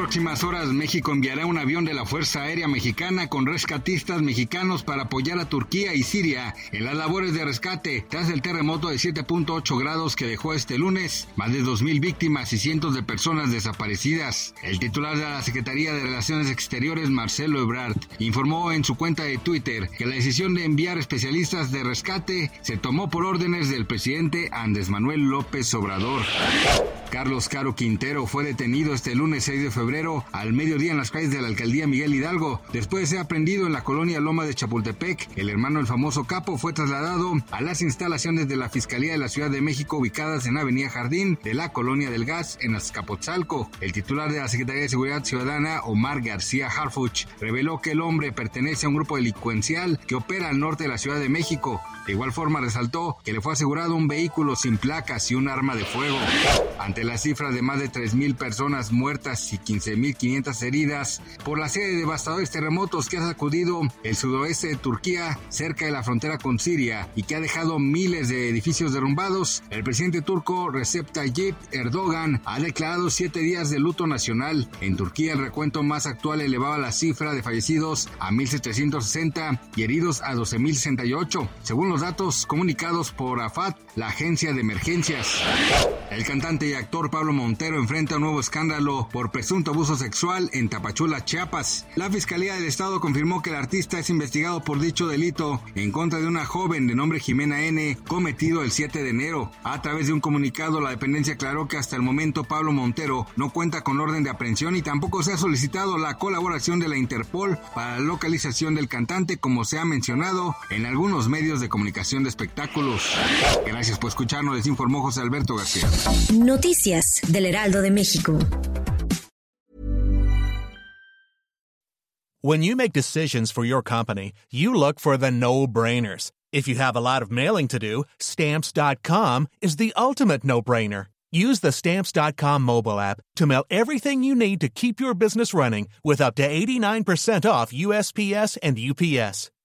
Próximas horas, México enviará un avión de la Fuerza Aérea Mexicana con rescatistas mexicanos para apoyar a Turquía y Siria en las labores de rescate tras el terremoto de 7.8 grados que dejó este lunes más de 2.000 víctimas y cientos de personas desaparecidas. El titular de la Secretaría de Relaciones Exteriores, Marcelo Ebrard, informó en su cuenta de Twitter que la decisión de enviar especialistas de rescate se tomó por órdenes del presidente Andrés Manuel López Obrador. Carlos Caro Quintero fue detenido este lunes 6 de febrero al mediodía en las calles de la alcaldía Miguel Hidalgo. Después de ser aprendido en la colonia Loma de Chapultepec, el hermano del famoso capo fue trasladado a las instalaciones de la Fiscalía de la Ciudad de México ubicadas en Avenida Jardín de la colonia del Gas en Azcapotzalco. El titular de la Secretaría de Seguridad Ciudadana, Omar García Harfuch, reveló que el hombre pertenece a un grupo delincuencial que opera al norte de la Ciudad de México. De igual forma resaltó que le fue asegurado un vehículo sin placas y un arma de fuego. Ante la cifra de más de 3.000 personas muertas y 15.500 heridas por la serie de devastadores terremotos que ha sacudido el sudoeste de Turquía cerca de la frontera con Siria y que ha dejado miles de edificios derrumbados, el presidente turco Recep Tayyip Erdogan ha declarado siete días de luto nacional. En Turquía el recuento más actual elevaba la cifra de fallecidos a 1.760 y heridos a 12.068, según los datos comunicados por AFAT, la agencia de emergencias. El cantante y actor Pablo Montero enfrenta un nuevo escándalo por presunto abuso sexual en Tapachula, Chiapas. La Fiscalía del Estado confirmó que el artista es investigado por dicho delito en contra de una joven de nombre Jimena N, cometido el 7 de enero. A través de un comunicado, la dependencia aclaró que hasta el momento Pablo Montero no cuenta con orden de aprehensión y tampoco se ha solicitado la colaboración de la Interpol para la localización del cantante, como se ha mencionado en algunos medios de comunicación de espectáculos. Gracias por escucharnos, les informó José Alberto García. Noticias del Heraldo de México. When you make decisions for your company, you look for the no-brainers. If you have a lot of mailing to do, stamps.com is the ultimate no-brainer. Use the stamps.com mobile app to mail everything you need to keep your business running with up to 89% off USPS and UPS.